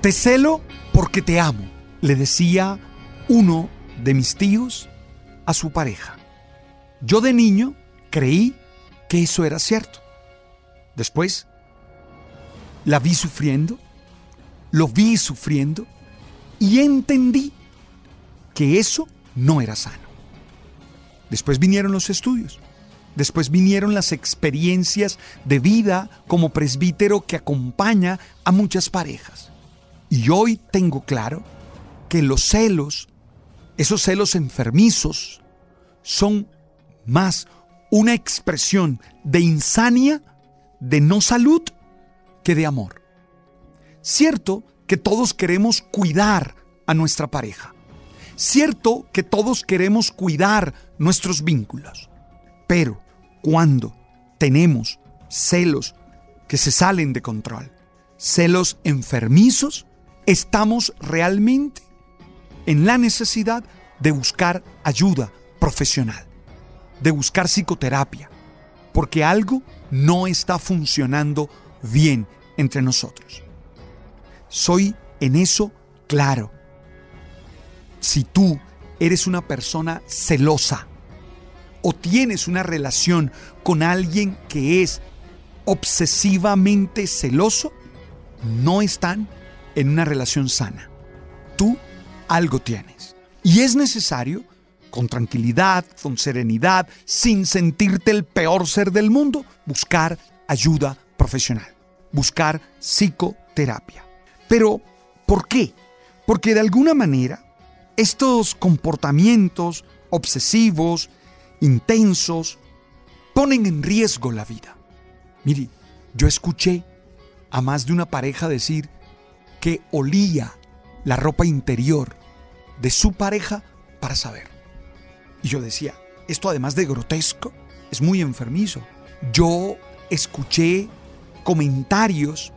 Te celo porque te amo, le decía uno de mis tíos a su pareja. Yo de niño creí que eso era cierto. Después la vi sufriendo, lo vi sufriendo y entendí que eso no era sano. Después vinieron los estudios, después vinieron las experiencias de vida como presbítero que acompaña a muchas parejas. Y hoy tengo claro que los celos, esos celos enfermizos, son más una expresión de insania, de no salud, que de amor. Cierto que todos queremos cuidar a nuestra pareja. Cierto que todos queremos cuidar nuestros vínculos. Pero cuando tenemos celos que se salen de control, celos enfermizos, estamos realmente en la necesidad de buscar ayuda profesional, de buscar psicoterapia, porque algo no está funcionando bien entre nosotros. Soy en eso claro. Si tú eres una persona celosa o tienes una relación con alguien que es obsesivamente celoso, no están en una relación sana. Tú algo tienes. Y es necesario, con tranquilidad, con serenidad, sin sentirte el peor ser del mundo, buscar ayuda profesional, buscar psicoterapia. Pero, ¿por qué? Porque de alguna manera estos comportamientos obsesivos, intensos, ponen en riesgo la vida. Mire, yo escuché a más de una pareja decir, que olía la ropa interior de su pareja para saber. Y yo decía, esto además de grotesco, es muy enfermizo. Yo escuché comentarios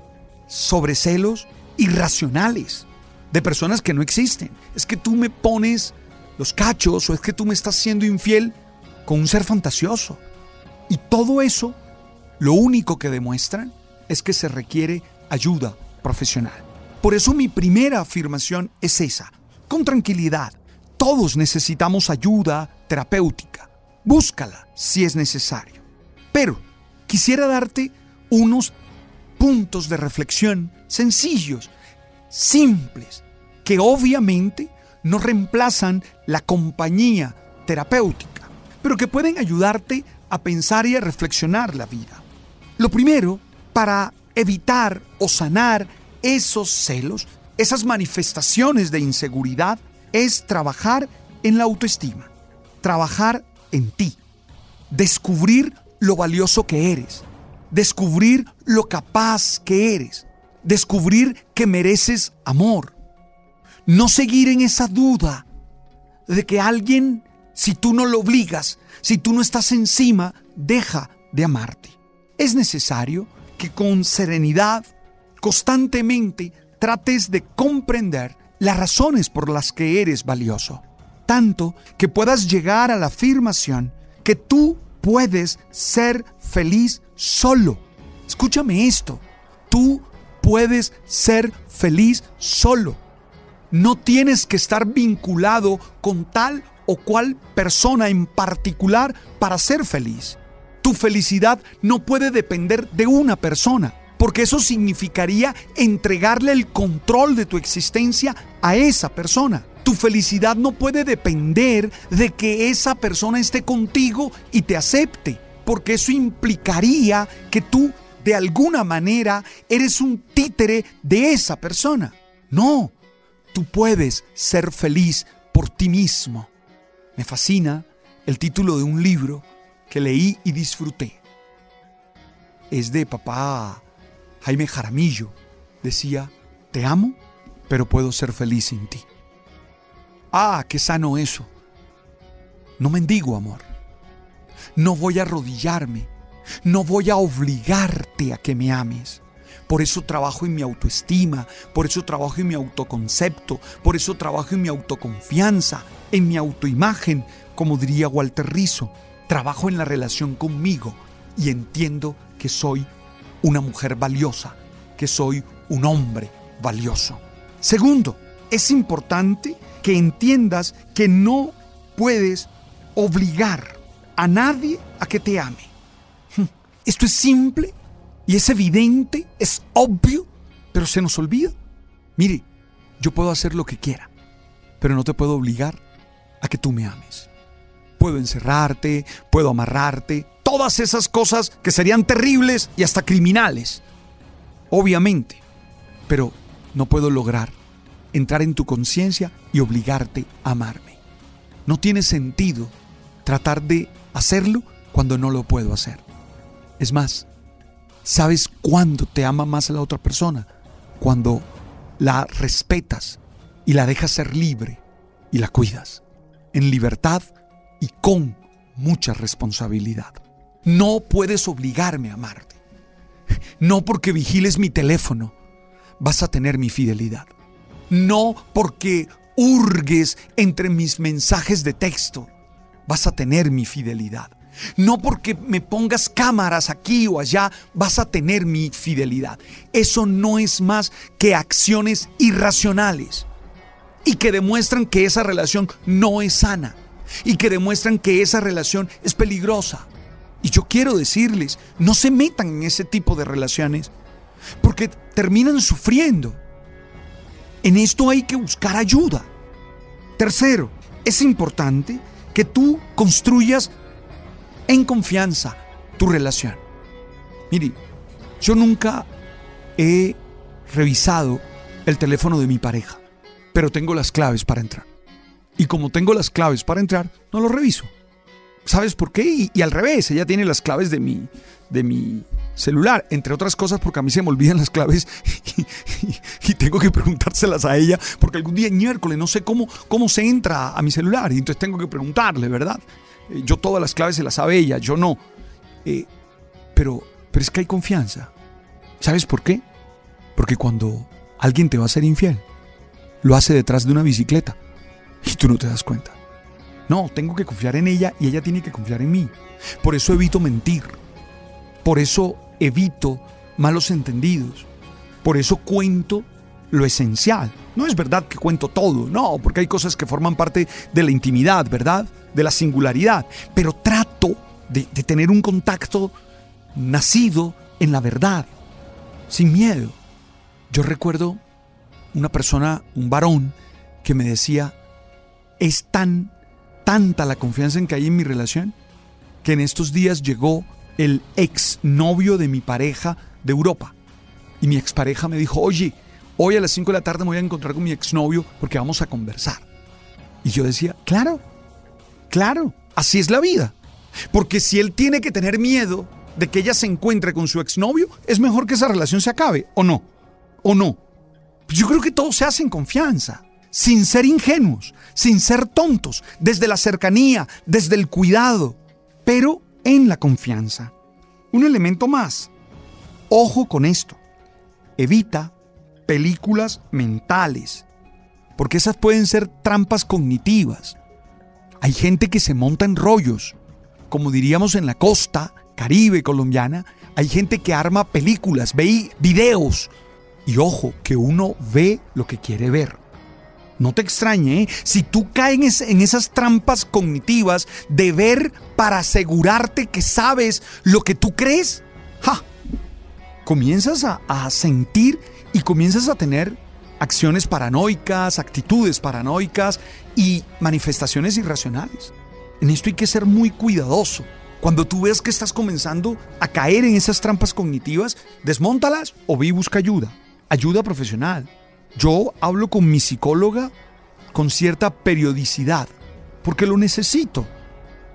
sobre celos irracionales de personas que no existen. Es que tú me pones los cachos o es que tú me estás siendo infiel con un ser fantasioso. Y todo eso, lo único que demuestran es que se requiere ayuda profesional. Por eso mi primera afirmación es esa, con tranquilidad. Todos necesitamos ayuda terapéutica. Búscala si es necesario. Pero quisiera darte unos puntos de reflexión sencillos, simples, que obviamente no reemplazan la compañía terapéutica, pero que pueden ayudarte a pensar y a reflexionar la vida. Lo primero, para evitar o sanar esos celos, esas manifestaciones de inseguridad, es trabajar en la autoestima, trabajar en ti, descubrir lo valioso que eres, descubrir lo capaz que eres, descubrir que mereces amor, no seguir en esa duda de que alguien, si tú no lo obligas, si tú no estás encima, deja de amarte. es necesario que con serenidad, constantemente, trates de comprender las razones por las que eres valioso, tanto que puedas llegar a la afirmación que tú puedes ser feliz solo. Escúchame esto, tú puedes ser feliz solo. No tienes que estar vinculado con tal o cual persona en particular para ser feliz. Tu felicidad no puede depender de una persona, porque eso significaría entregarle el control de tu existencia a esa persona. Tu felicidad no puede depender de que esa persona esté contigo y te acepte, porque eso implicaría que tú de alguna manera eres un títere de esa persona. No, tú puedes ser feliz por ti mismo. Me fascina el título de un libro que leí y disfruté. Es de papá Jaime Jaramillo. Decía, te amo, pero puedo ser feliz sin ti. Ah, qué sano eso. No mendigo amor. No voy a arrodillarme. No voy a obligarte a que me ames. Por eso trabajo en mi autoestima, por eso trabajo en mi autoconcepto, por eso trabajo en mi autoconfianza, en mi autoimagen, como diría Walter Rizzo. Trabajo en la relación conmigo y entiendo que soy una mujer valiosa, que soy un hombre valioso. Segundo, es importante que entiendas que no puedes obligar a nadie a que te ame. Esto es simple y es evidente, es obvio, pero se nos olvida. Mire, yo puedo hacer lo que quiera, pero no te puedo obligar a que tú me ames. Puedo encerrarte, puedo amarrarte, todas esas cosas que serían terribles y hasta criminales. Obviamente, pero no puedo lograr entrar en tu conciencia y obligarte a amarme. No tiene sentido tratar de hacerlo cuando no lo puedo hacer. Es más, ¿sabes cuándo te ama más la otra persona? Cuando la respetas y la dejas ser libre y la cuidas, en libertad y con mucha responsabilidad. No puedes obligarme a amarte. No porque vigiles mi teléfono vas a tener mi fidelidad. No porque hurgues entre mis mensajes de texto vas a tener mi fidelidad. No porque me pongas cámaras aquí o allá vas a tener mi fidelidad. Eso no es más que acciones irracionales y que demuestran que esa relación no es sana y que demuestran que esa relación es peligrosa. Y yo quiero decirles, no se metan en ese tipo de relaciones porque terminan sufriendo. En esto hay que buscar ayuda. Tercero, es importante que tú construyas en confianza tu relación. Mire, yo nunca he revisado el teléfono de mi pareja, pero tengo las claves para entrar. Y como tengo las claves para entrar, no lo reviso. ¿Sabes por qué? Y, al revés, ella tiene las claves de mi, de mi celular, entre otras cosas porque a mí se me olvidan las claves y, tengo que preguntárselas a ella porque algún día miércoles no sé cómo, cómo se entra a mi celular y entonces tengo que preguntarle, ¿verdad? Eh, yo todas las claves se las sabe ella, yo no. Eh, pero, pero es que hay confianza. ¿Sabes por qué? Porque cuando alguien te va a ser infiel, lo hace detrás de una bicicleta y tú no te das cuenta. No, tengo que confiar en ella y ella tiene que confiar en mí. Por eso evito mentir. Por eso evito malos entendidos. Por eso cuento lo esencial. No es verdad que cuento todo, no, porque hay cosas que forman parte de la intimidad, ¿verdad? De la singularidad. Pero trato de, tener un contacto nacido en la verdad, sin miedo. Yo recuerdo una persona, un varón, que me decía, es tan tanta la confianza en que hay en mi relación que en estos días llegó el exnovio de mi pareja de Europa. Y mi expareja me dijo, oye, hoy a las 5 de la tarde me voy a encontrar con mi exnovio porque vamos a conversar. Y yo decía, claro, claro, así es la vida. Porque si él tiene que tener miedo de que ella se encuentre con su exnovio, es mejor que esa relación se acabe, ¿o no? ¿O no? Yo creo que todo se hace en confianza sin ser ingenuos, sin ser tontos, desde la cercanía, desde el cuidado, pero en la confianza. Un elemento más. Ojo con esto. Evita películas mentales, porque esas pueden ser trampas cognitivas. Hay gente que se monta en rollos, como diríamos en la costa caribe colombiana, hay gente que arma películas, ve videos, y ojo, que uno ve lo que quiere ver. No te extrañe, ¿eh? si tú caes en esas trampas cognitivas de ver para asegurarte que sabes lo que tú crees, ¡ja! comienzas a, sentir y comienzas a tener acciones paranoicas, actitudes paranoicas y manifestaciones irracionales. En esto hay que ser muy cuidadoso. Cuando tú ves que estás comenzando a caer en esas trampas cognitivas, desmóntalas o vi busca ayuda, ayuda profesional. Yo hablo con mi psicóloga con cierta periodicidad, porque lo necesito,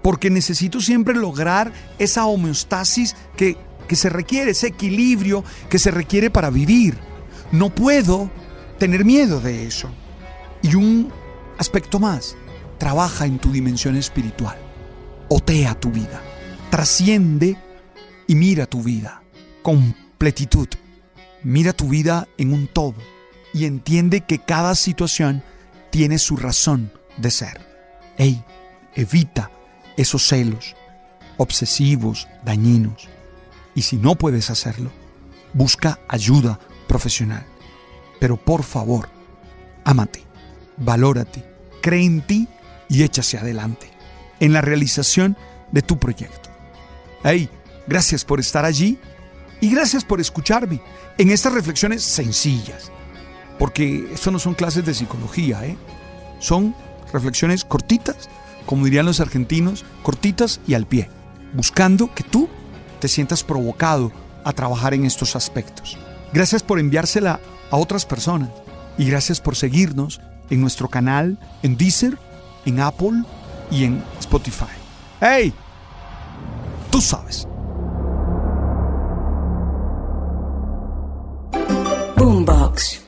porque necesito siempre lograr esa homeostasis que, que se requiere, ese equilibrio que se requiere para vivir. No puedo tener miedo de eso. Y un aspecto más, trabaja en tu dimensión espiritual, otea tu vida, trasciende y mira tu vida, completitud. Mira tu vida en un todo y entiende que cada situación tiene su razón de ser. Ey, evita esos celos obsesivos, dañinos. Y si no puedes hacerlo, busca ayuda profesional. Pero por favor, ámate, valórate, cree en ti y échase adelante en la realización de tu proyecto. Hey, gracias por estar allí y gracias por escucharme en estas reflexiones sencillas porque esto no son clases de psicología, ¿eh? son reflexiones cortitas, como dirían los argentinos, cortitas y al pie, buscando que tú te sientas provocado a trabajar en estos aspectos. Gracias por enviársela a otras personas y gracias por seguirnos en nuestro canal en Deezer, en Apple y en Spotify. ¡Hey! Tú sabes. Boombox.